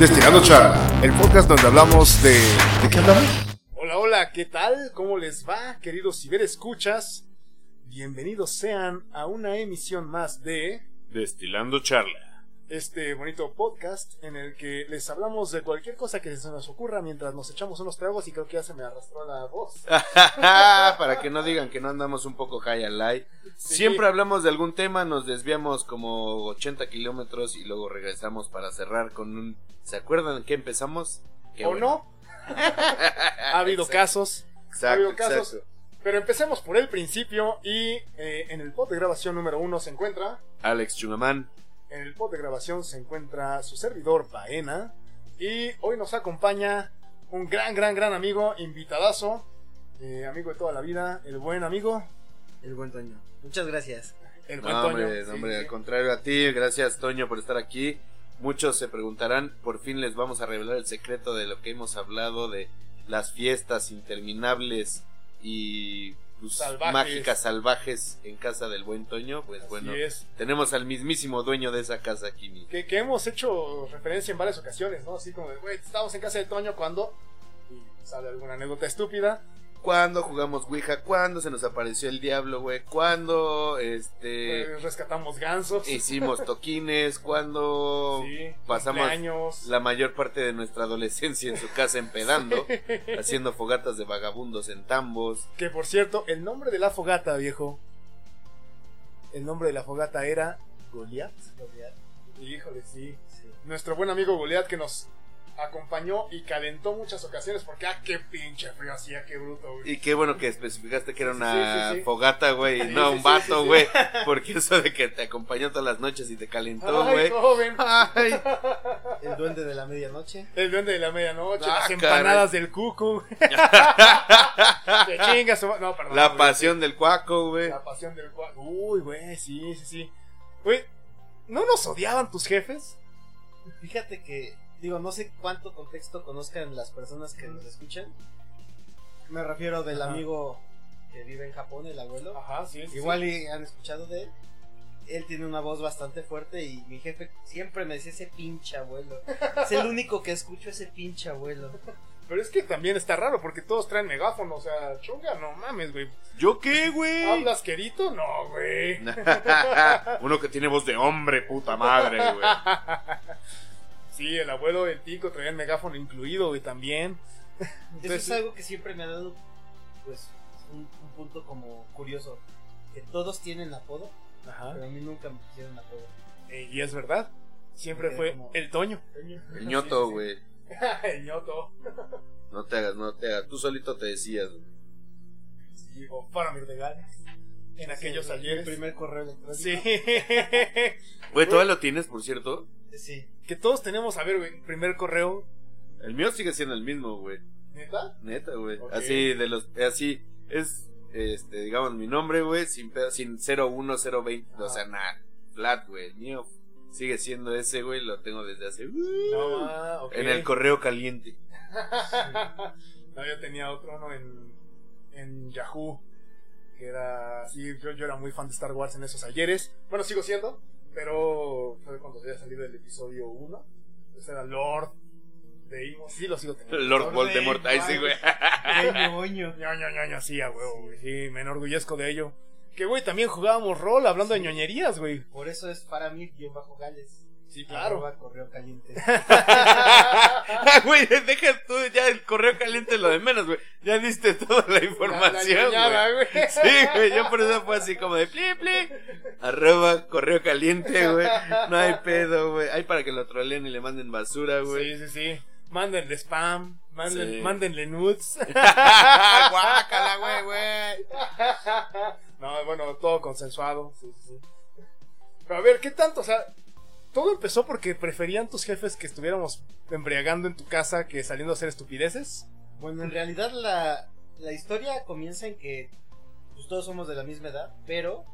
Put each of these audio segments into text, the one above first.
Destilando Charla, el podcast donde hablamos de... ¿De qué hablamos? Hola, hola, ¿qué tal? ¿Cómo les va, queridos ciberescuchas? Bienvenidos sean a una emisión más de Destilando Charla. Este bonito podcast en el que les hablamos de cualquier cosa que se nos ocurra mientras nos echamos unos tragos y creo que ya se me arrastró la voz. Para que no digan que no andamos un poco high and light. Sí. Siempre hablamos de algún tema, nos desviamos como 80 kilómetros y luego regresamos para cerrar con un... ¿Se acuerdan que empezamos? Qué ¿O bueno. no? ha habido Exacto. casos. ha Exacto, habido casos. exacto. Pero empecemos por el principio y eh, en el pod de grabación número uno se encuentra... Alex Chungamán. En el pod de grabación se encuentra su servidor Baena y hoy nos acompaña un gran, gran, gran amigo, invitadazo, eh, amigo de toda la vida, el buen amigo, El buen Toño. Muchas gracias. el buen No, Toño. hombre, Sí, hombre, sí. al contrario a ti, gracias Toño por estar aquí. Muchos se preguntarán, por fin les vamos a revelar el secreto de lo que hemos hablado de las fiestas interminables y pues, Salvajes. mágicas salvajes en casa del buen Toño. Pues Así bueno, es. tenemos al mismísimo dueño de esa casa aquí. mi- Que, que hemos hecho referencia en varias ocasiones, ¿no? Así como de, güey, estábamos en casa de Toño cuando... Y sale alguna anécdota estúpida. ¿Cuándo jugamos Ouija? ¿Cuándo se nos apareció el diablo, güey? ¿Cuándo este, eh, rescatamos gansos. hicimos toquines? ¿Cuándo Sí, pasamos cumpleaños. la mayor parte de nuestra adolescencia en su casa empedando, haciendo fogatas de vagabundos en tambos. Que por cierto, el nombre de la fogata, viejo. El nombre de la fogata era Goliath. Híjole, sí. Sí. Nuestro buen amigo Goliath que nos acompañó y calentó muchas ocasiones porque, ah, qué pinche frío hacía, qué bruto, güey. Y qué bueno que especificaste que era Sí, una sí, sí. fogata, güey, y Sí, no sí, un vato, sí, sí. güey. Porque eso de que te acompañó todas las noches y te calentó, Ay, güey. joven. Ay, El duende de la medianoche. El duende de la medianoche, Ah, las caray. empanadas del cucu. Te chingas. No, perdón. la güey. pasión del cuaco, güey. La pasión del cuaco. Uy, güey, sí, sí, sí. Güey, ¿no nos odiaban tus jefes? Fíjate que, digo, no sé cuánto contexto conozcan las personas que nos escuchan. Me refiero del Ajá. amigo que vive en Japón, el abuelo. Ajá, sí. sí, Igual y han escuchado de él. Él tiene una voz bastante fuerte y mi jefe siempre me decía ese pinche abuelo. Es el único que escucho ese pinche abuelo. Pero es que también está raro porque todos traen megáfono. O sea, chunga, no mames, güey. ¿Yo qué, güey? ¿Hablas querito? No, güey. Uno que tiene voz de hombre, puta madre, güey. Sí, el abuelo, el tico traían megáfono incluido, güey, también. Eso es algo que siempre me ha dado, pues, un, un punto como curioso. Que todos tienen apodo, Ajá. pero a mí nunca me pusieron apodo. Eh, y es verdad. Siempre fue como- el Toño. El ñoto, güey. el ñoto. No te hagas, no te hagas. Tú solito te decías, güey. Sí, o para mis regalos. En aquellos Sí, ayeres. Mi primer correo electrónico. Sí. Güey, ¿todavía lo tienes, por cierto? Sí. que todos tenemos, a ver, güey, primer correo. El mío sigue siendo el mismo, güey. ¿Neta? Neta, güey. Así de los así es este digamos mi nombre, güey, sin pedo- sin 01020, o sea, nada. Flat, güey. El mío sigue siendo ese, güey, lo tengo desde hace uh, No, ah, en el correo caliente. no, yo tenía otro, ¿no? En, en Yahoo. Que era. Sí, yo, yo era muy fan de Star Wars en esos ayeres. Bueno, sigo siendo. Pero fue cuando había salido el episodio 1. Ese era Lord Deimos. Sí, lo sigo teniendo. Lord Voldemort, ahí sí, güey. Pequeño oño. Ño, Ño, Ño, Ño, sí, a huevo, güey. Sí, me enorgullezco de ello. Que, güey, también jugábamos rol hablando de ñoñerías, güey. Por eso es para mí guion bajo Gales. Sí, claro. Arroba correo caliente. Güey, deja tú ya el correo caliente lo de menos, güey. Ya diste toda la información, La- la güey. ñoñada, güey. Sí, güey, yo por eso fue así como de pli, pli. Arroba correo caliente, güey. No hay pedo, güey. Hay para que lo troleen y le manden basura, güey. Sí, sí, sí. Mándenle spam. Manden, Sí. Mándenle nudes. Guácala, güey, güey. no, bueno, todo consensuado. Sí, sí, sí. Pero a ver, ¿qué tanto? O sea, todo empezó porque preferían tus jefes que estuviéramos embriagando en tu casa que saliendo a hacer estupideces. Bueno, en realidad la, la historia comienza en que pues, todos somos de la misma edad, pero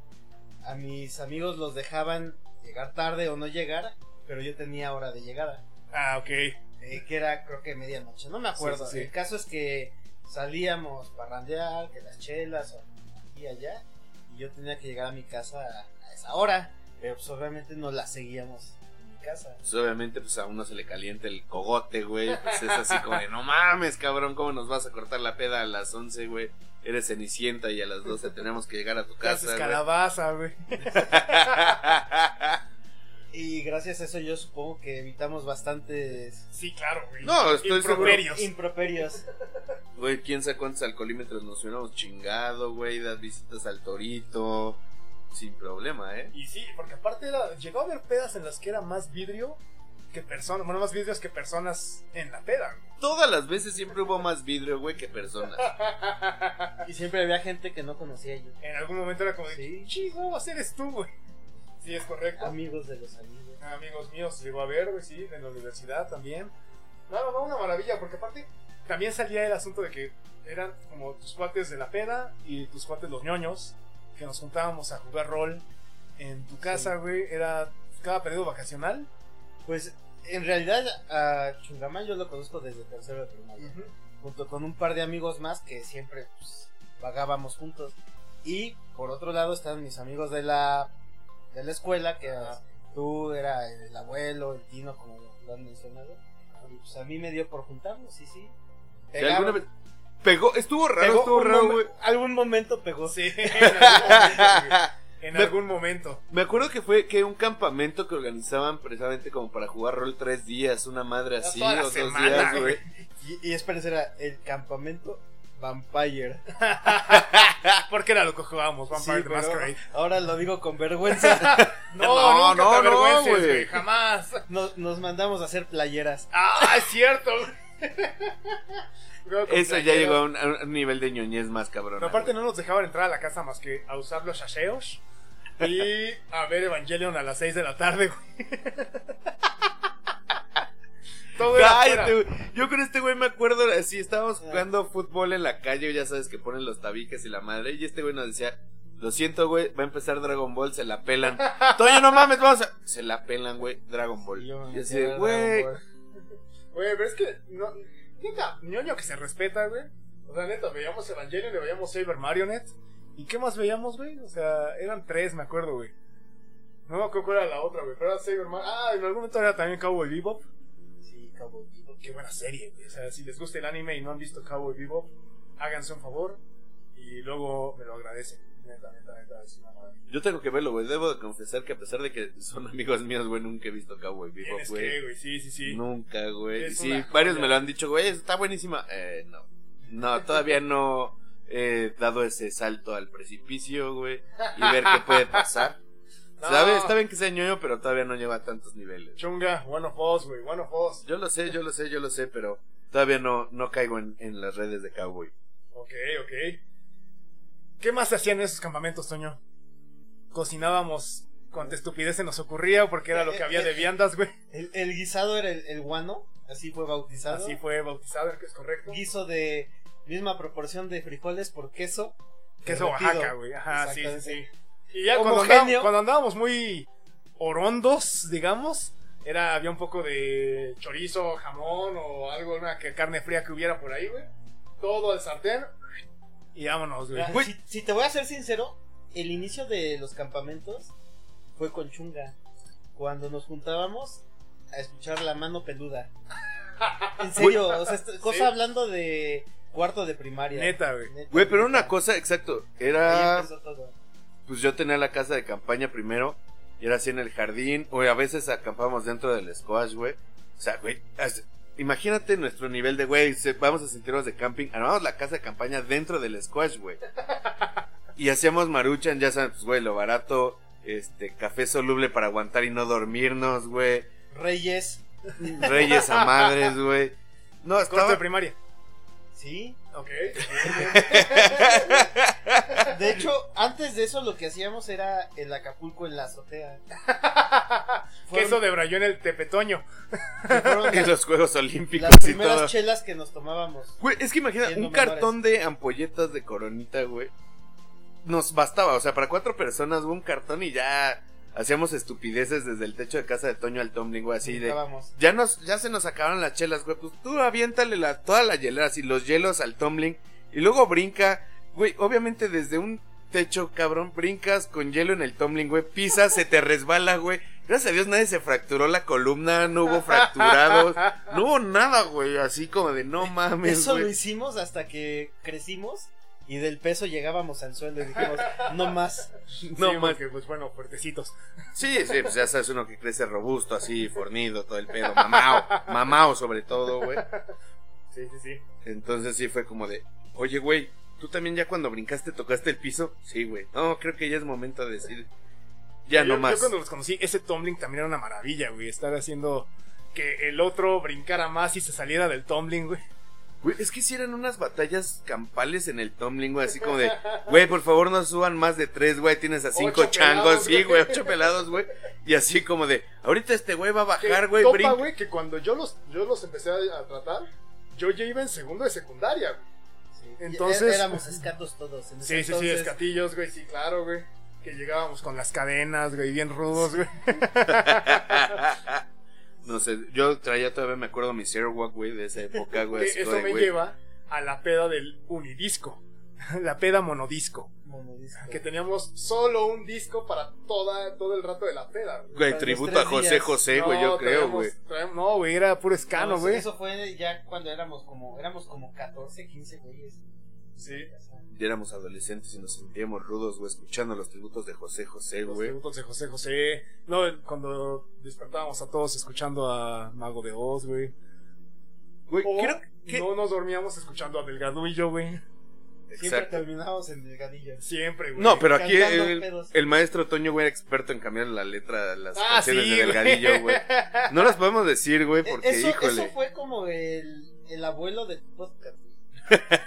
a mis amigos los dejaban llegar tarde o no llegar, pero yo tenía hora de llegada. Ah, ok. eh, que era creo que medianoche, no me acuerdo. Sí, sí, sí. El caso es que salíamos parrandear, que las chelas o aquí y allá, y yo tenía que llegar a mi casa a esa hora, pero pues obviamente no la seguíamos en mi casa. Pues obviamente, pues a uno se le calienta el cogote, güey. Pues es así como de, no mames, cabrón, ¿cómo nos vas a cortar la peda a las 11, güey? Eres cenicienta y a las 12 tenemos que llegar a tu casa, güey. calabaza, güey. Y gracias a eso yo supongo que evitamos bastantes Sí, claro, güey. No, estoy seguro. Improperios. improperios. Güey, quién sabe cuántos alcoholímetros nos hubiéramos chingado, güey. Das visitas al torito. Sin problema, ¿eh? Y sí, porque aparte era, llegó a haber pedas en las que era más vidrio que personas, bueno, más vidrios que personas en la peda. güey. Todas las veces siempre hubo más vidrio, güey, que personas. Y siempre había gente que no conocía yo. En algún momento era como de, Sí. chido, vas eres tú, güey. Sí, es correcto. Amigos de los amigos. Amigos míos llegó a ver, güey, sí, en la universidad también. No, no, no, una maravilla, porque aparte también salía el asunto de que eran como tus cuates de la peda y tus cuates los ñoños, que nos juntábamos a jugar rol en tu casa, güey. Era cada periodo vacacional. Pues en realidad a Chungamán yo lo conozco desde tercero de primaria. Junto con un par de amigos más que siempre pues, vagábamos juntos. Y por otro lado están mis amigos de la, de la escuela, que Ajá. tú era el abuelo, el tino, como lo han mencionado. Y pues a mí me dio por juntarnos, sí, sí. Si alguna vez- Pegó, estuvo raro, Pegó estuvo raro, güey. Algún momento pegó. Sí, en algún momento. En Me- algún momento. Me acuerdo que fue que un campamento que organizaban precisamente como para jugar rol tres días, una madre así, o dos semana, días, güey. Y, y espérense, era el campamento Vampire. Porque era lo que jugábamos, Vampire Sí, Masquerade. ahora lo digo con vergüenza. No, No, nunca no, te no, güey, jamás. Nos, nos mandamos a hacer playeras. Ah, es cierto. Luego Eso ya llegó a un, a un nivel de ñoñez más cabrón. Pero aparte no nos dejaban entrar a la casa más que a usar los shacheos y a ver Evangelion a las 6 de la tarde, güey. Todo Cállate, güey. Yo con este güey me acuerdo así, estábamos jugando fútbol en la calle, ya sabes que ponen los tabiques y la madre, y este güey nos decía, lo siento, güey, va a empezar Dragon Ball, se la pelan. Toño, no mames, vamos a... Se la pelan, güey, Dragon Ball. Y así, güey, Güey, pero es que no, neta, ñoño que se respeta, güey. O sea, neta, veíamos Evangelion y veíamos Saber Marionette. ¿Y qué más veíamos, güey? O sea, eran tres, me acuerdo, güey. No me acuerdo cuál era la otra, güey. Pero era Saber Mar Ah, en algún momento era también Cowboy Bebop. Sí, Cowboy Bebop. Qué buena serie, güey. O sea, si les gusta el anime y no han visto Cowboy Bebop, háganse un favor y luego me lo agradecen. Neta, neta, neta, es una maravilla. Yo tengo que verlo, güey. Debo de confesar que a pesar de que son amigos míos, güey, nunca he visto Cowboy Bebop, güey. güey, sí, sí, sí. Nunca, güey. Sí, varios me lo han dicho, güey, está buenísima. Eh, no. No, todavía no he dado ese salto al precipicio, güey. Y ver qué puede pasar. No. ¿Sabes? Está bien que sea ñoño, pero todavía no lleva a tantos niveles. Chunga, one of us, güey, one of us. Yo lo sé, yo lo sé, yo lo sé, pero todavía no, no caigo en, en las redes de Cowboy. Ok, ok. ¿Qué más hacían en esos campamentos, Toño? Cocinábamos cuanta estupidez se nos ocurría porque era lo que había de viandas, güey. El, el guisado era el, el guano, así fue bautizado. Así fue bautizado, que es correcto. Guiso de misma proporción de frijoles por queso. Queso. Oaxaca, güey. Ajá, sí, sí. Y ya cuando andábamos, cuando andábamos muy orondos, digamos, era había un poco de chorizo, jamón o algo, una que- carne fría que hubiera por ahí, güey. Todo al sartén y vámonos, güey. Si, si te voy a ser sincero, el inicio de los campamentos fue con chunga. Cuando nos juntábamos a escuchar la mano peluda. En serio, o sea, cosa Sí. hablando de cuarto de primaria. Neta, güey. Güey, pero neta. una cosa, exacto, Ahí era... empezó todo. Pues yo tenía la casa de campaña primero, y era así en el jardín, o a veces acampábamos dentro del squash, güey. O sea, güey, imagínate nuestro nivel de, güey, se- vamos a sentirnos de camping, armamos la casa de campaña dentro del squash, güey. Y hacíamos maruchan, ya sabes, pues, güey, lo barato, este, café soluble para aguantar y no dormirnos, güey. Reyes, Reyes a madres, güey. No, Cuarto de estaba... primaria. sí. Ok. De hecho, antes de eso lo que hacíamos era el Acapulco en la azotea. Queso de brayón el tepetoño. En los Juegos Olímpicos las y primeras todo. chelas que nos tomábamos. Güey, es que imagina, un menores. cartón de ampolletas de coronita, güey. Nos bastaba, o sea, para cuatro personas, güey, un cartón y ya hacíamos estupideces desde el techo de casa de Toño al Tumbling, güey, así de... Ya nos, ya se nos acabaron las chelas, güey, pues tú aviéntale la, toda la hielera, así, los hielos al tumbling, y luego brinca, güey, obviamente desde un techo, cabrón, brincas con hielo en el tumbling, güey, pisas, se te resbala, güey, Gracias a Dios nadie se fracturó la columna, no hubo fracturados, no hubo nada, güey. Así como de no mames, Eso lo hicimos hasta que crecimos y del peso llegábamos al suelo y dijimos, no más. No Sí, más. porque, pues bueno, fuertecitos. Sí, sí, pues ya sabes uno que crece robusto, así, fornido, todo el pedo, mamao, mamao sobre todo, güey. Sí, sí, sí. Entonces sí fue como de, oye, güey, ¿tú también ya cuando brincaste tocaste el piso? Sí, güey. No, creo que ya es momento de decir, ya yo, no Yo más. cuando los conocí, ese tumbling también era una maravilla, güey. Estar haciendo que el otro brincara más y se saliera del tumbling, güey. Güey, es que si eran unas batallas campales en el tumbling, güey, así como de, güey, por favor no suban más de tres, güey, tienes a cinco Ocho changos, sí, güey. ocho pelados, güey, y así como de, ahorita este güey va a bajar, güey, topa, güey, que cuando yo los, yo los empecé a, a tratar, yo ya iba en segundo de secundaria, güey. Entonces- Éramos escatos todos. En ese Sí, sí, sí, escatillos, güey, sí, claro, güey. Que llegábamos con las cadenas, güey, bien rudos, güey. No sé, yo traía todavía, me acuerdo, mi Walk, güey, de esa época, güey, eso me güey, lleva a la peda del unidisco. La peda monodisco. Monodisco. Que teníamos solo un disco para toda, todo el rato de la peda, güey. güey, los tributo a José días. José, güey, No, yo creo, güey. No, güey, era puro No, escano, güey. Eso fue ya cuando éramos como, éramos como 14, 15 güeyes. Sí. Ya éramos adolescentes y nos sentíamos rudos, güey, escuchando los tributos de José José, Los güey. tributos de José José. No, cuando despertábamos a todos escuchando a Mago de Oz, güey. Güey, O creo que... no nos dormíamos escuchando a Delgadillo, güey. Siempre Exacto. terminábamos en delgadillo. Siempre, güey. No, pero aquí el, el maestro Toño, güey, era experto en cambiar la letra de las Ah, canciones sí, de. Delgadillo, güey. No las podemos decir, güey, E- porque, eso, híjole. eso fue como el, el abuelo del podcast. güey.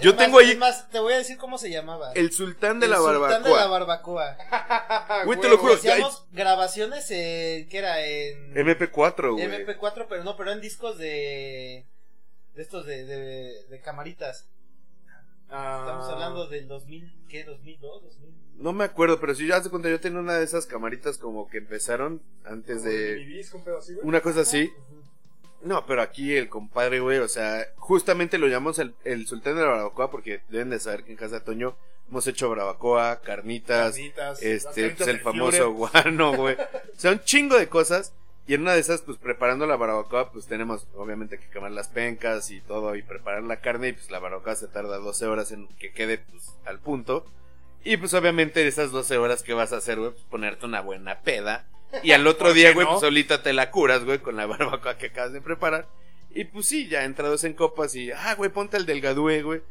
Yo más- tengo ahí- es más, te voy a decir cómo se llamaba. El sultán de El la sultán barbacoa. de la barbacoa. Güey, te lo juro, Hacíamos grabaciones en, ¿qué era? En MP4, güey. MP4, pero no, pero en discos de, de estos de, de, de camaritas. Ah, Estamos hablando del 2000, ¿qué? 2002, 2000. No me acuerdo, pero si ya hace cuenta, yo tenía una de esas camaritas como que empezaron antes como de... así, güey. Una cosa así. No, pero aquí el compadre, güey, o sea, justamente lo llamamos el, el sultán de la barbacoa porque deben de saber que en casa de Toño hemos hecho barbacoa, carnitas, este, carnitas pues el famoso guano, güey. O sea, un chingo de cosas. Y en una de esas, pues preparando la barbacoa, pues tenemos obviamente que quemar las pencas y todo y preparar la carne. Y pues la barbacoa se tarda 12 horas en que quede pues al punto. Y pues obviamente esas 12 horas que vas a hacer, güey, pues ponerte una buena peda. Y al otro ¿Por día, güey, no? pues solita te la curas, güey, con la barbacoa que acabas de preparar. Y pues sí, ya entrados en copas y, ah, güey, ponte el delgadue, güey.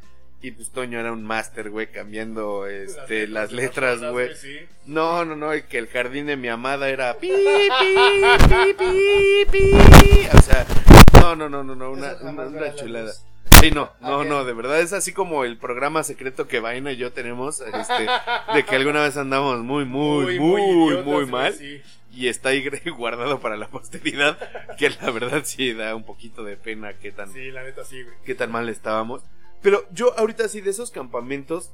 Y pues Toño era un máster, güey, cambiando este, las letras, güey. sí. No, no, no, y que el jardín de mi amada era pi, pi, pi, pi, pi. O sea, no, no, no, no, no, una, una, chulada. Sí, no, no, no, de verdad es así como el programa secreto que Vaina y yo tenemos, este, de que alguna vez andamos muy, muy, muy, muy, mal y está ahí guardado para la posteridad, que la verdad sí da un poquito de pena qué tan, Sí, la neta sí, güey. qué tan mal estábamos. Pero yo ahorita sí de esos campamentos,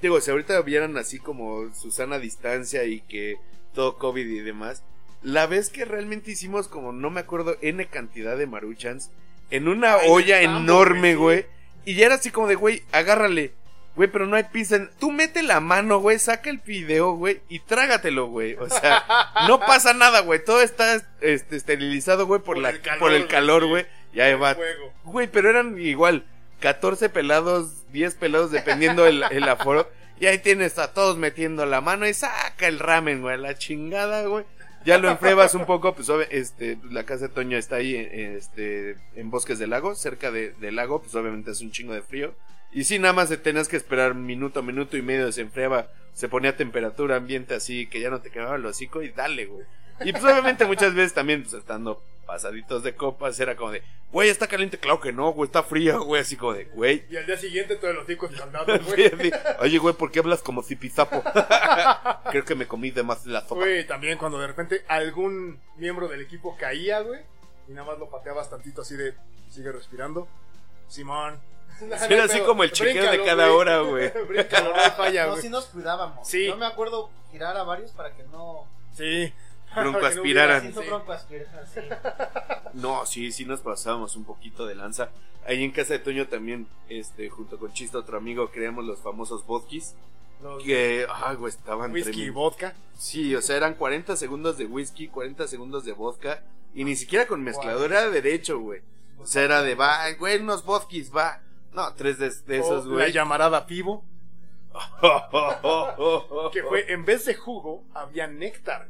digo, si ahorita vieran así como Susana a distancia y que todo COVID y demás, la vez que realmente hicimos como no me acuerdo n cantidad de maruchans en una olla enorme, güey, y ya era así como de, güey, agárrale. Güey, pero no hay pizza. Tú mete la mano, güey, saca el video, güey, y trágatelo, güey. O sea, no pasa nada, güey. Todo está este, esterilizado, güey, por, Por la, el calor, por el güey, calor, güey. Y ahí va. Güey, pero eran igual 14 pelados, 10 pelados, dependiendo el, aforo. Y ahí tienes a todos metiendo la mano y saca el ramen, güey, la chingada, güey. Ya lo enfriabas un poco, pues este, la casa de Toño está ahí, eh, este, en Bosques del Lago, cerca de- del lago, pues obviamente es un chingo de frío. Y sí, nada más te tenías que esperar minuto, minuto y medio, se enfriaba, se ponía temperatura ambiente así, que ya no te quemaba el hocico y dale, güey. Y pues obviamente muchas veces también, pues estando pasaditos de copas, era como de, güey, está caliente, claro que no, güey, está frío, güey, así como de, güey. Y al día siguiente todos los ticos escaldados, Sí, güey. así, Oye, güey, ¿por qué hablas como zipizapo? Creo que me comí de más la sopa. Güey, también cuando de repente algún miembro del equipo caía, güey, y nada más lo pateabas tantito así de, sigue respirando. Simón. Era así como el chequeo de cada hora, güey. No falla, No, sí nos cuidábamos. Sí. Yo me acuerdo girar a varios para que no. Sí. Broncoaspiraran. Sí. No, sí, sí nos pasábamos un poquito de lanza. Ahí en casa de Toño también, este, junto con Chista, otro amigo, creamos los famosos vodkis. Los Que, ay, güey, estaban whisky y vodka. Sí, o sea, eran 40 segundos de whisky, 40 segundos de vodka. Y ni siquiera con mezclador era derecho, güey. O sea, era de, va, güey, unos vodkis, va. No, tres de, de esos, O La güey. llamarada pivo. Que fue, en vez de jugo, había néctar.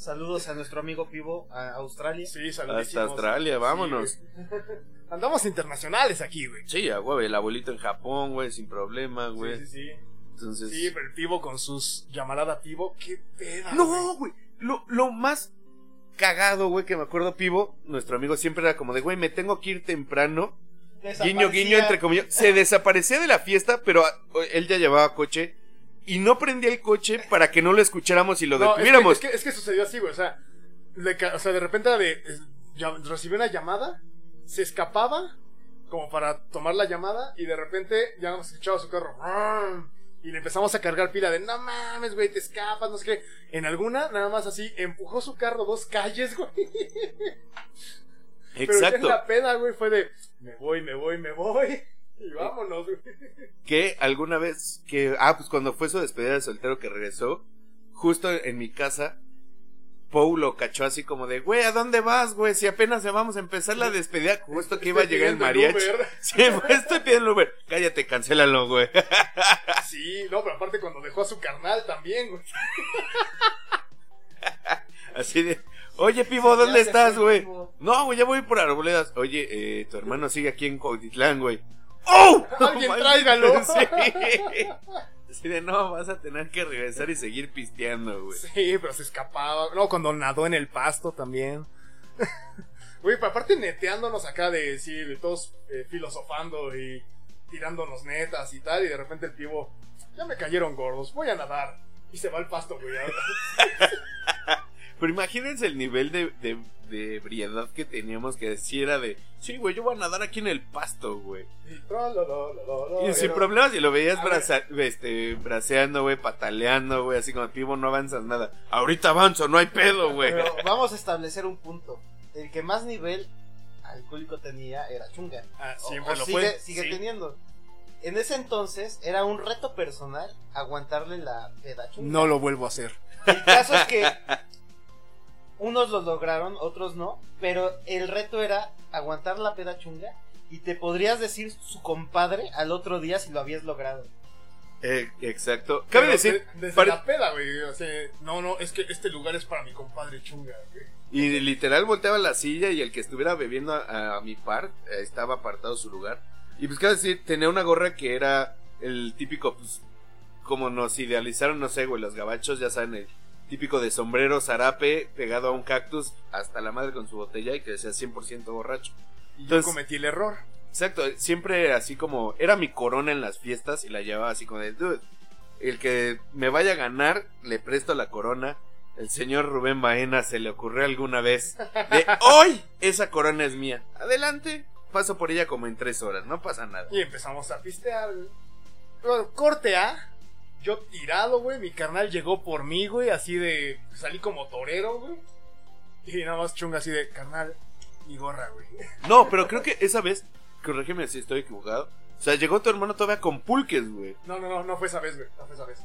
Saludos a nuestro amigo Pivo a Australia. Sí, saludísimos. Hasta Australia, vámonos. Sí. Andamos internacionales aquí, güey. Sí, a güey, el abuelito en Japón, güey, sin problema, güey. Sí, sí, sí. Entonces. Sí, pero el pivo con sus llamarada pivo, qué peda. No, güey. Lo, lo más cagado, güey, que me acuerdo, Pivo, nuestro amigo siempre era como de, güey, me tengo que ir temprano. Guiño, guiño, entre comillas. Se desaparecía de la fiesta, pero él ya llevaba coche. Y no prendía el coche para que no lo escucháramos y lo No, es que- detuviéramos. Es que, es que sucedió así, güey. O sea, ca- o sea, de repente de, recibió una llamada, se escapaba como para tomar la llamada y de repente ya nos escuchaba su carro. Y le empezamos a cargar pila de, no mames, güey, te escapas, no sé qué. En alguna, nada más así, empujó su carro dos calles, güey. Pero ya en Exacto. la peda, güey, fue de, me voy, me voy, me voy. Y vámonos, güey. Que alguna vez que. Ah, pues cuando fue su despedida de soltero que regresó, justo en mi casa, Pau lo cachó así como de, güey, ¿a dónde vas, güey? Si apenas vamos a empezar la despedida, justo que iba a Estoy llegar el mariachi. Uber. Sí, pues, estoy pidiendo Uber. Cállate, cancélalo, güey. Sí, no, pero aparte cuando dejó a su carnal también, güey. Así de, oye, pivo, ¿dónde estás, güey? No, güey, ya voy por Arboledas. Oye, eh, tu hermano sigue aquí en Cuautitlán, güey. ¡Oh! Alguien tráigalo. Sí. Así de, no, vas a tener que regresar y seguir pisteando, güey. Sí, pero se escapaba. No, cuando nadó en el pasto también. Güey, pero aparte neteándonos acá de, sí, de todos eh, filosofando y tirándonos netas y tal, y de repente el pivo, ya me cayeron gordos, voy a nadar. Y se va al pasto, güey. Pero imagínense el nivel de, de, de ebriedad que teníamos que decir era de, sí, güey, yo voy a nadar aquí en el pasto, güey. Y, sin pero- problemas, y lo veías braza- este, braceando, güey, pataleando, güey, así como pivo, no avanzas nada. Ahorita avanzo, no hay pedo, güey. Pero vamos a establecer un punto. El que más nivel alcohólico tenía era Chunga. Ah, siempre o lo sigue, fue. sigue sí. teniendo. En ese entonces era un reto personal aguantarle la peda a Chunga. No lo vuelvo a hacer. El caso es que unos lo lograron, otros no, pero el reto era aguantar la peda chunga y te podrías decir su compadre al otro día si lo habías logrado. Eh, exacto. Cabe Pero decir, de- desde la peda, güey. O sea, no, no, es que este lugar es para mi compadre chunga, güey. y literal volteaba la silla y el que estuviera bebiendo a, a mi par eh, estaba apartado su lugar. Y pues cabe decir, tenía una gorra que era el típico, pues, como nos idealizaron, no sé, güey, los gabachos, ya saben, el típico de sombrero zarape pegado a un cactus hasta la madre con su botella y que decía 100% borracho. Y Entonces- yo cometí el error. Exacto, siempre así como era mi corona en las fiestas y la llevaba así como de, dude, el que me vaya a ganar, le presto la corona. El señor Rubén Baena se le ocurrió alguna vez de hoy esa corona es mía. Adelante, paso por ella como en tres horas, no pasa nada. Y empezamos a pistear. Bueno, corte A. Yo tirado, güey. Mi carnal llegó por mí, güey. Así de. Salí como torero, güey. Y nada más chunga así de. Carnal, mi gorra, güey. No, pero creo que esa vez, corrígeme si estoy equivocado. O sea, llegó tu hermano todavía con pulques, güey. No, no, no, no fue esa vez, güey. No fue esa vez.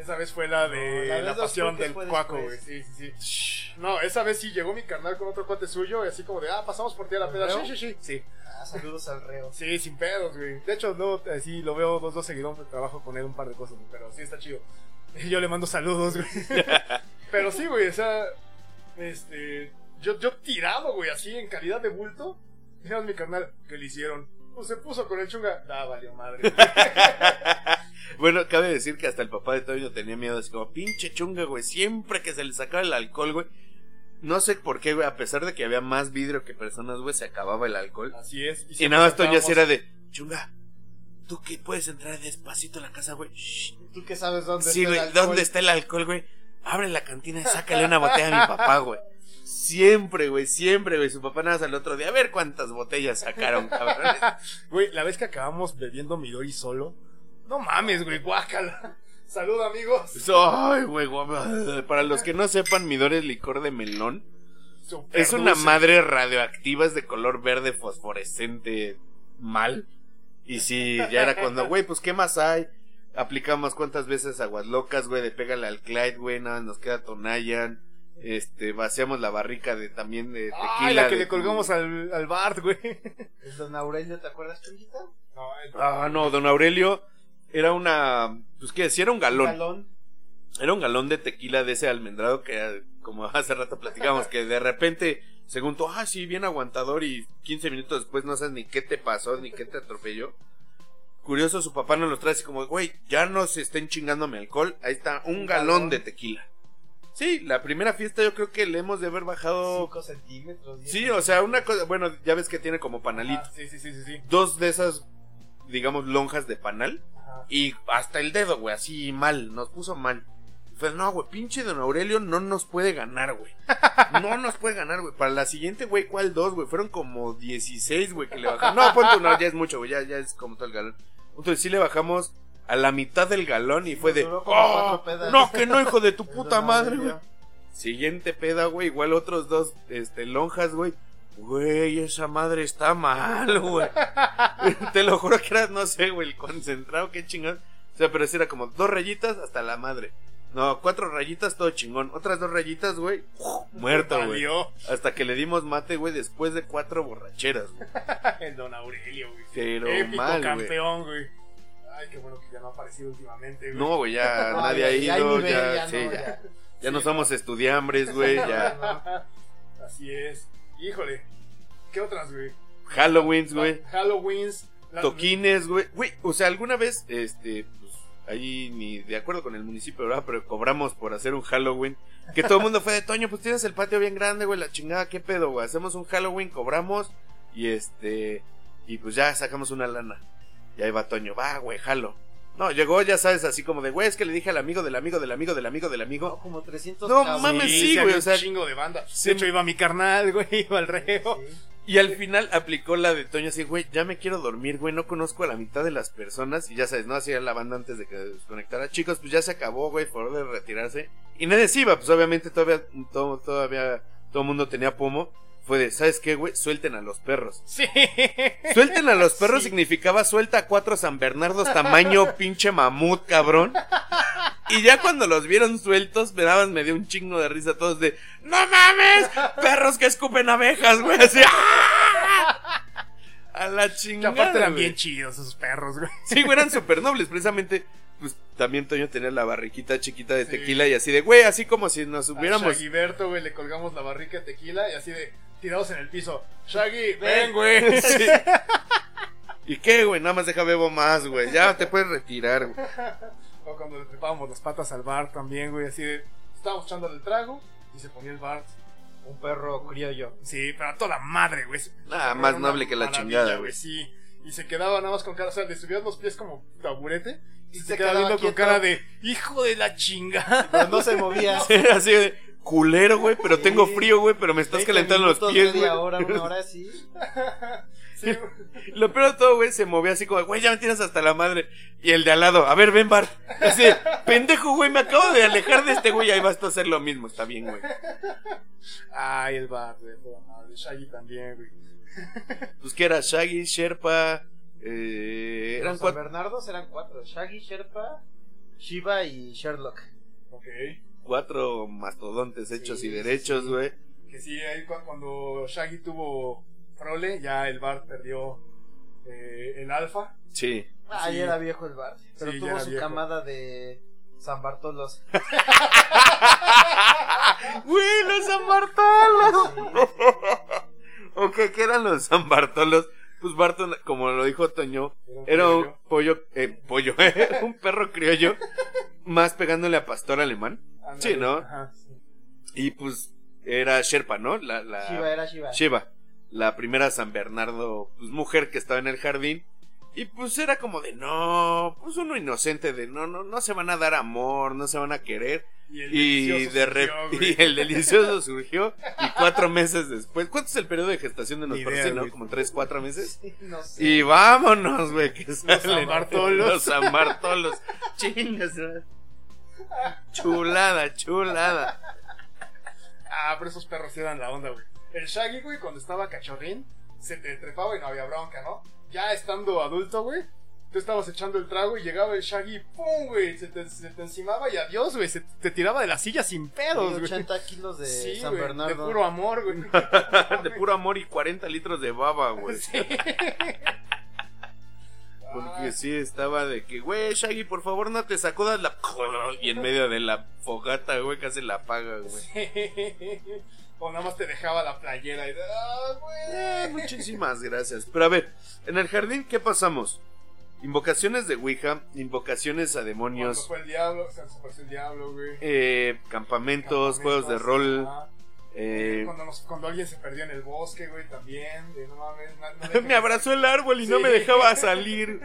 Esa vez fue la de No, la pasión del cuaco, güey. Sí, sí, sí. No, esa vez sí llegó mi carnal con otro cuate suyo. Y así como de, ah, pasamos por ti a la peda. Sí, sí, sí. Sí, Ah, saludos al reo. sí, sin pedos, güey. De hecho, no, eh, sí, lo veo dos, dos seguidores. Trabajo con él un par de cosas, güey, pero sí está chido. Y yo le mando saludos, güey. pero sí, güey, o sea, este. Yo, yo tirado, güey, así en calidad de bulto. Dijeron mi carnal, ¿qué le hicieron? Pues se puso con el chunga. Ah, valió madre. Bueno, cabe decir que hasta el papá de Toño tenía miedo, así como, pinche chunga, güey, siempre que se le sacaba el alcohol, güey. No sé por qué, güey, a pesar de que había más vidrio que personas, güey, se acababa el alcohol. Así es. Y siempre nada más Toño así era de, chunga, tú que puedes entrar despacito a la casa, güey. ¿Tú qué sabes dónde Sí, está el güey, alcohol? ¿dónde está el alcohol, güey? Abre la cantina y sácale una botella a mi papá, güey. Siempre, güey, siempre, güey. Su papá nada más al otro día, a ver cuántas botellas sacaron, cabrón. Güey, la vez que acabamos bebiendo Midori solo. No mames, güey, guácala. Salud, amigos. Ay, güey, para los que no sepan, Midori es licor de melón. Super Es una dulce. madre radioactiva, es de color verde fosforescente mal. Y sí, ya era cuando, güey, pues ¿qué más hay? Aplicamos cuántas veces aguas locas, güey, de pégale al Clyde, güey, nada, nos queda Tonayan. Este, vaciamos la barrica de también de tequila. Ay, la que de- le colgamos al, al Bart, güey. ¿Es don Aurelio, te acuerdas, Chunguita? No, Ah, no, don Aurelio era una, pues qué, sí era un galón. Galón. Era un galón de tequila de ese almendrado que, eh, como hace rato platicamos, que de repente, según tú, ah, sí, bien aguantador y 15 minutos después no sabes ni qué te pasó, ni qué te atropelló. Curioso, su papá nos los trae así como, güey, ya no se estén chingando mi alcohol, ahí está un Un galón galón. de tequila. Sí, la primera fiesta yo creo que le hemos de haber bajado... 5 centímetros. diez Sí, o sea, una cosa, bueno, ya ves que tiene como panalito. ah, sí, sí, sí, sí, sí. Dos de esas, digamos, lonjas de panal. Ajá. Y hasta el dedo, güey, así mal, nos puso mal. Fue, no, güey, pinche don Aurelio no nos puede ganar, güey. No nos puede ganar, güey. Para la siguiente, güey, ¿cuál dos, güey? Fueron como 16, güey, que le bajamos. No, punto, no, ya es mucho, güey, ya, ya es como todo el galón. Entonces sí le bajamos a la mitad del galón y fue de, "Oh, cuatro pedas". no, que no, hijo de tu puta madre, güey. Siguiente peda, güey, igual otros dos, este, lonjas, güey. Güey, esa madre está mal, güey. Te lo juro que era, no sé, güey, el concentrado, qué chingón. O sea, pero sí era como dos rayitas hasta la madre. No, cuatro rayitas, todo chingón. Otras dos rayitas, güey, muerto, güey. Hasta que le dimos mate, güey, después de cuatro borracheras, güey. el Don Aurelio, güey. Pero Épico mal, campeón, güey. Ay, qué bueno que ya no ha aparecido últimamente, güey. No, güey, ya No, nadie ha ya ido, nivel, ya, ya sí, no, ya. somos estudiambres, güey, ya. Así es. Híjole. ¿Qué otras, güey? Halloweens, güey. Halloweens. Toquines, güey. Güey, o sea, alguna vez, este, pues, ahí ni de acuerdo con el municipio, ¿verdad? Pero cobramos por hacer un Halloween. Que todo el mundo fue de Toño, pues tienes el patio bien grande, güey, la chingada, qué pedo, güey. Hacemos un Halloween, cobramos y este, y pues ya sacamos una lana. Y ahí va Toño, va, güey, jalo. No, llegó, ya sabes, así como de, güey, es que le dije al amigo del amigo del amigo del amigo del No, amigo. como 300 No mames, sí, güey, o sea, un chingo de banda. sí. De hecho, iba mi carnal, güey, iba al reo. Sí. Y al final aplicó la de Toño así, güey, ya me quiero dormir, güey, no conozco a la mitad de las personas. Y ya sabes, no hacía la banda antes de que desconectara. Chicos, pues ya se acabó, güey, por de retirarse. Y nadie se iba, pues obviamente todavía, todo, todavía, todo el mundo tenía pomo. Fue de, ¿sabes qué, güey? Suelten a los perros. Sí. Suelten a los perros Sí. significaba suelta a cuatro San Bernardos tamaño pinche mamut, cabrón. Y ya cuando los vieron sueltos, me daban, me dio un chingo de risa todos de, ¡No mames! ¡Perros que escupen abejas, güey! Así, ¡ah! A la Que chingada. aparte eran güey. bien chidos esos perros, güey. Sí, güey, eran súper nobles. Precisamente, pues también Toño tenía la barriquita chiquita de Sí. tequila y así de, güey, así como si nos A hubiéramos. Shaggyberto, güey, le colgamos la barrica de tequila y así de tirados en el piso. Shaggy, Ven. güey. Sí. ¿Y qué, güey? Nada más deja bebo más, güey. Ya te puedes retirar, güey. O cuando le trepábamos las patas al bar también, güey, así de estábamos echándole el trago y se ponía el bar. Un perro criollo. Sí, pero a toda madre, güey. Nada, más noble que la chingada, güey. Sí. Y se quedaba nada más con cara, o sea, le subías los pies como taburete y se, se quedaba quedaba viendo con cara de hijo de la chingada. Pero no se movía. Sí, así de culero, güey, pero tengo frío, güey, pero me estás 20 calentando los pies, güey. media hora, una hora así. Sí. Lo peor de todo, güey, se movía así como, güey, ya me tienes hasta la madre. Y el de al lado, a ver, ven, Bart. Así, pendejo, güey, me acabo de alejar de este güey, ahí vas tú a hacer lo mismo, está bien, güey. Ay, el bar, güey, toda madre. Shaggy también, güey. Pues que era Shaggy, Sherpa, eh, eran Los cuatro, Bernardos eran cuatro. Shaggy, Sherpa, Shiva y Sherlock. Ok. Cuatro mastodontes hechos Sí, y derechos, sí. güey. Que sí, ahí cu- cuando Shaggy tuvo prole, ya el bar perdió eh, el alfa. Sí. Ah, Sí. ya era viejo el bar. Pero tuvo su viejo. camada de San Bartolos. Güey, los San Bartolos. ok, ¿qué eran los San Bartolos? Pues Barton, como lo dijo Toño, un era un pollo, eh, pollo, un perro criollo, más pegándole a pastor alemán. Sí, ¿no? Ajá, sí. Y pues era Sherpa, ¿no? La, la Shiva era Shiva. Shiva, la primera San Bernardo, pues mujer que estaba en el jardín. Y pues era como de no, pues uno inocente de no, no, no se van a dar amor, no se van a querer. Y el Y delicioso de surgió, y el delicioso surgió y cuatro meses después. ¿Cuánto es el periodo de gestación de los Sí, ¿no? Como tres, cuatro meses. Sí, no sé. Y vámonos, güey, que salen San Bartolos. Los San Bartolos. Chingas, güey. Chulada, chulada. Ah, pero esos perros eran la onda, güey. El Shaggy, güey, cuando estaba cachorrín, se te trepaba y no había bronca, ¿no? Ya estando adulto, güey, tú estabas echando el trago y llegaba el Shaggy, ¡pum, güey! Se te, se te encimaba y adiós, güey. Se te tiraba de la silla sin pedos, güey. 80 kilos de Sí, San güey, Bernardo. de puro amor, güey. de puro amor y 40 litros de baba, güey. Sí. Porque sí estaba de que, güey, Shaggy, por favor no te sacudas la... Y en medio de la fogata, güey, casi la apaga, güey. o nada más te dejaba la playera y... ¡Ah, Eh, güey! muchísimas gracias. Pero a ver, en el jardín, ¿qué pasamos? Invocaciones de Ouija, invocaciones a demonios, fue el diablo, o sea, se apareció el diablo, güey. eh, campamentos, juegos de rol. Eh, Cuando, nos- cuando alguien se perdió en el bosque, güey, también. De, no mames, no- me abrazó el árbol y no me dejaba salir.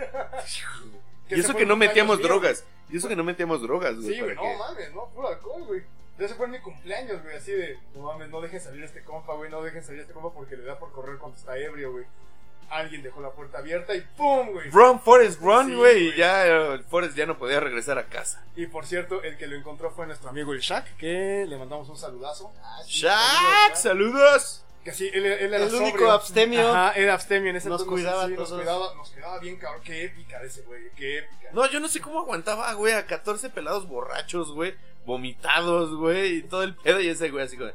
y eso que no metíamos drogas. Y eso que no metíamos drogas, güey. Sí, güey, no que- mames, no, puro alcohol, güey. Ese fue mi cumpleaños, güey, así de, no mames, no dejen salir a este compa, güey, no dejen salir a este compa porque le da por correr cuando está ebrio, güey. Alguien dejó la puerta abierta y ¡pum, güey! Run, Forest, run, Sí, güey. y güey. ya eh, el Forest ya no podía regresar a casa. Y por cierto, el que lo encontró fue nuestro amigo el Shaq, que le mandamos un saludazo. Ah, sí, ¡Shaq! ¡Saludos! Que sí, él, él era El sobrio. único abstemio. Ajá, era abstemio en ese Nos entonces, cuidaba a sí, nos cuidaba, nos cuidaba bien, cabrón. Qué épica ese güey, qué épica. No, yo no sé cómo aguantaba, güey, a 14 pelados borrachos, güey, vomitados, güey, y todo el pedo. Y ese güey así de-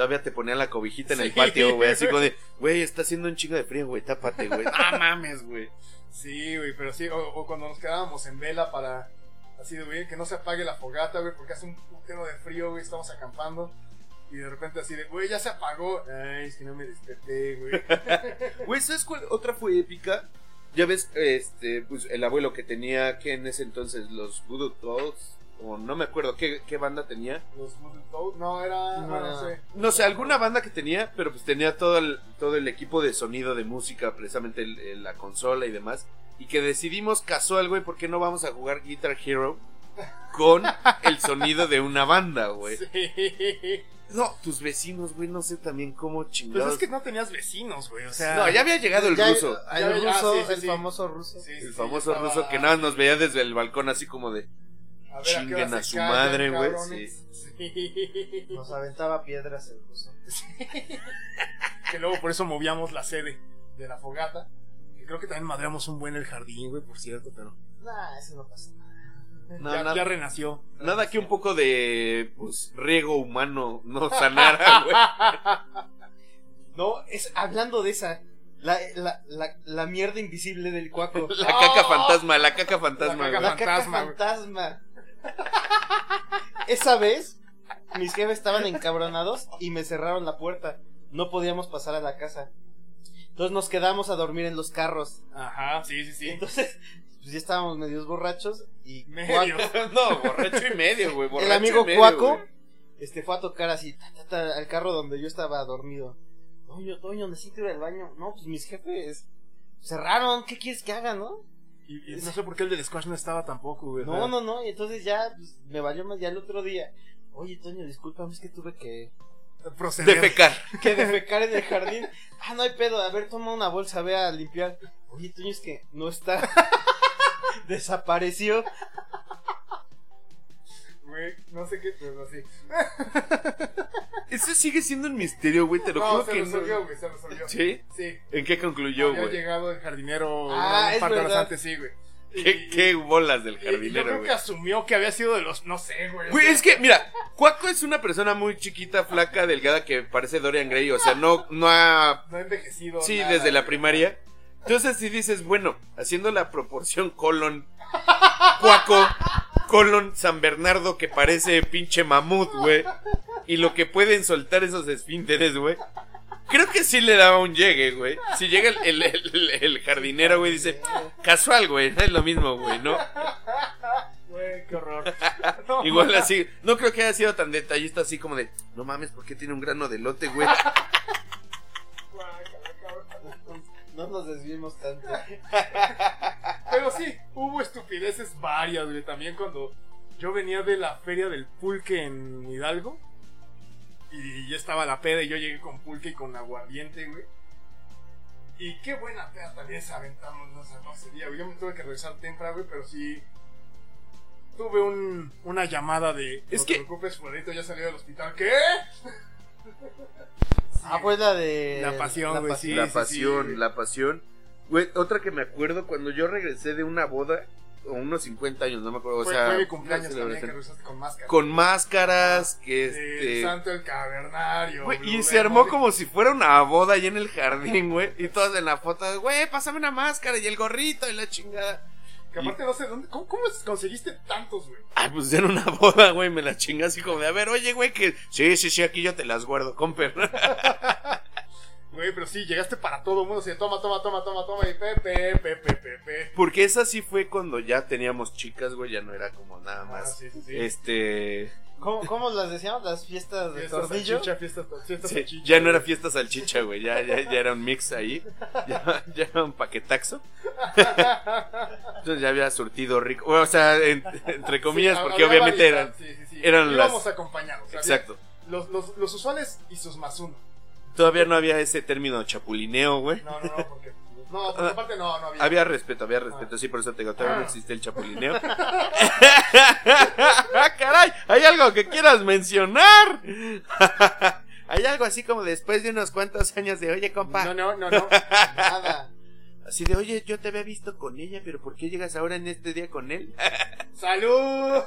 todavía te ponían la cobijita en el patio, güey, así como de, güey, está haciendo un chingo de frío, güey, tápate, güey. No mames, güey. Sí, güey, pero sí, o, o cuando nos quedábamos en vela para, así de, güey, que no se apague la fogata, güey, porque hace un putero de frío, güey, estamos acampando. Y de repente así de, güey, ya se apagó. Ay, es que no me desperté, güey. Güey, ¿sabes cuál otra fue épica? Ya ves, este, pues el abuelo que tenía, que en ese entonces, los Voodoo Dolls, o no me acuerdo qué, qué banda tenía. Los no, era, No, no. sé. No sé, alguna banda que tenía, pero pues tenía todo el, todo el equipo de sonido de música, precisamente el- el- la consola y demás. Y que decidimos casual, güey, ¿por qué no vamos a jugar Guitar Hero con el sonido de una banda, güey? Sí. No, tus vecinos, güey, no sé también cómo Pues chingados. es que no tenías vecinos, güey, o sea. No, ya había llegado el Ya- ruso. El Ya- ruso, sí, sí, el sí. famoso ruso. Sí, sí, El sí, famoso estaba- ruso que nada nos veía desde el balcón así como de... A ver, ¿a chinguen a se su callan, madre, güey, cabrones? Sí. Nos aventaba piedras el ruso. Que luego por eso movíamos la sede de la fogata. Que creo que también madreamos un buen el jardín, güey, por cierto, pero. Nah, eso no pasa nada. No, ya, nada- ya renació. Nada que un poco de pues, riego humano no sanara, güey. No, es hablando de esa. La, la, la, la mierda invisible del cuaco. La caca fantasma, la caca fantasma, La caca güey. La caca fantasma, fantasma. Esa vez, mis jefes estaban encabronados y me cerraron la puerta. No podíamos pasar a la casa. Entonces nos quedamos a dormir en los carros. Ajá, sí, sí, sí. Entonces, pues ya estábamos medios borrachos y Medio. Cuaco- No, borracho y medio, güey. el amigo y medio, Cuaco este fue a tocar así ta, ta, ta, al carro donde yo estaba dormido. Toño, Toño, necesito ir al baño. No, pues mis jefes cerraron. ¿Qué quieres que haga, no? Y, y no sé por qué el del squash no estaba tampoco, güey. No, no, no. Y entonces ya pues, me valió más ya el otro día. Oye, Toño, discúlpame, es que tuve que, Proceder. Defecar. que defecar en el jardín. Ah, no hay pedo. A ver, toma una bolsa, ve a limpiar. Oye, Toño, es que no está. Desapareció. Güey, no sé qué, pero sí. Ese sigue siendo un misterio, güey. Te lo No, juro se que resolvió, no. güey, se resolvió. ¿Sí? Sí. ¿En qué concluyó, Había güey? llegado el jardinero Ah, un es par de horas verdad. antes, sí, güey. ¿Qué, Y- qué bolas del y- y yo jardinero, creo güey? que asumió que había sido de los, no sé, güey. Güey, es que, mira, Cuaco es una persona muy chiquita, flaca, delgada, que parece Dorian Gray. O sea, no, no ha No ha envejecido. Sí, nada, desde la güey. primaria. Entonces, si dices, bueno, haciendo la proporción colon Cuaco, colon San Bernardo, que parece pinche mamut, güey, y lo que pueden soltar esos esfínteres, güey. Creo que sí le daba un llegue, güey. Si llega el, el- el- el jardinero, güey, dice, casual, güey, no es lo mismo, güey, ¿no? Güey, qué horror. No, Igual así, no creo que haya sido tan detallista así como de, no mames, ¿por qué tiene un grano de lote, güey? No nos desviemos tanto. Pero sí, hubo estupideces varias, güey. También cuando yo venía de la feria del pulque en Hidalgo. Y ya estaba la peda y yo llegué con pulque y con aguardiente, güey. Y qué buena peda también se aventamos, no sé, no ese día, güey. Yo me tuve que regresar temprano, güey, pero sí. Tuve un, una llamada de. Es no que- te preocupes, fulanito ya salió del hospital. ¿Qué? Ah, pues la de. La pasión, güey, sí. la pasión, la pasión. Güey, otra que me acuerdo cuando yo regresé de una boda, o unos 50 años, no me acuerdo. fue, o sea, fue mi cumpleaños también que regresaste con máscara. Con máscaras, que El este. santo el cavernario. Güey, y se armó como si fuera una boda ahí en el jardín, güey. Y todos en la foto, güey, pásame una máscara y el gorrito y la chingada. Que aparte no sé dónde. ¿Cómo, cómo conseguiste tantos, güey? Ay, pues era una boda, güey, me la chinga así como de, a ver, oye, güey, que... Sí, sí, sí, aquí yo te las guardo, comper. Güey, pero sí, llegaste para todo el mundo. Toma, toma, toma, toma, toma. Y pepe, pepe, pepe. Porque esa sí fue cuando ya teníamos chicas, güey, ya no era como nada Ah, más. sí, sí, sí. Este... ¿Cómo, ¿Cómo las decíamos? Las fiestas de Fiesta tornillo. salchicha, fiesta, fiesta sí, salchicha. ya no era fiesta salchicha, güey, ya, ya, ya era un mix ahí. Ya, ya era un paquetaxo. Entonces ya había surtido rico. O sea, en- entre comillas, Sí, porque obviamente eran... Sí, sí, sí. eran Íbamos las- acompañados. Exacto. Los, los, los usuales y sus más uno. Todavía no había ese término chapulineo, güey. No, no, no, porque. No, porque aparte no, no había. Había respeto, había respeto, sí, por eso te digo, todavía no Ah. existe el chapulineo. ¡Ah, caray! ¿Hay algo que quieras mencionar? Hay algo así como después de unos cuantos años de, oye, compa, No, no, no, no. Nada. así de, oye, yo te había visto con ella, pero ¿por qué llegas ahora en este día con él? ¡Salud!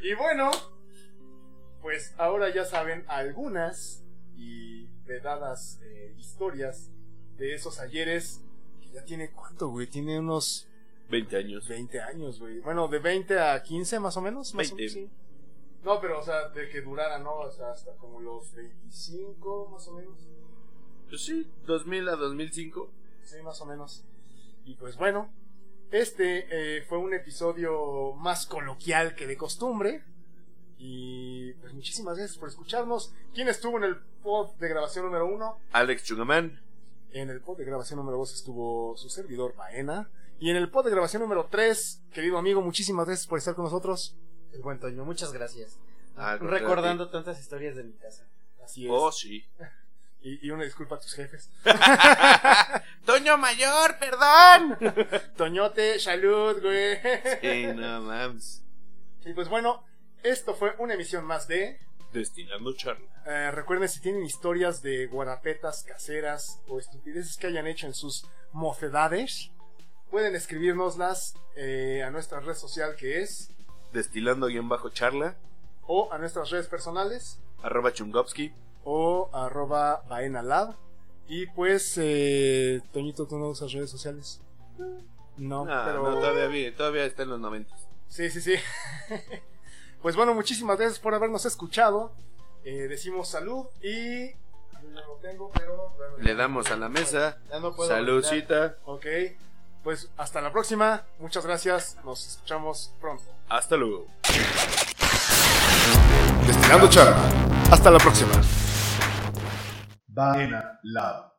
y bueno, pues ahora ya saben algunas y vedadas eh, historias de esos ayeres que ya tiene cuánto, güey, tiene unos 20 años. 20 años, güey. Bueno, de 20 a 15 más o menos. Más o 20. menos, sí. No, pero o sea, de que durara, ¿no? O sea, hasta como los 25 más o menos. Pues sí, 2000 a 2005. Sí, más o menos. Y pues bueno, este eh, fue un episodio más coloquial que de costumbre. Y pues muchísimas gracias por escucharnos. ¿Quién estuvo en el pod de grabación número uno? Alex Chugaman. En el pod de grabación número dos estuvo su servidor Baena. Y en el pod de grabación número 3, querido amigo, muchísimas gracias por estar con nosotros. El buen Toño, muchas gracias. Ah, Recordando tantas historias de mi casa. Así es. Oh, sí. Y, y una disculpa a tus jefes. Toño Mayor, perdón. Toñote, salud, güey. sí, no mames. Y pues bueno, esto fue una emisión más de... Destilando charla. Eh, recuerden si tienen historias de guarapetas caseras o estupideces que hayan hecho en sus mocedades, pueden escribirnoslas eh, a nuestra red social que es Destilando bajo charla. o a nuestras redes personales Arroba Chungopsky. o arroba baenalab. Y pues, eh, Toñito, ¿tú no usas redes sociales? No, No, pero... no, todavía, todavía está en los 90. Sí, sí, sí. pues bueno, muchísimas gracias por habernos escuchado. Eh, decimos salud y... Lo tengo, pero... Le damos a la mesa. Ya no puedo. Saludcita. Ok, pues hasta la próxima. Muchas gracias. Nos escuchamos pronto. Hasta luego. Destilando charla. Hasta la próxima. Baena Lab.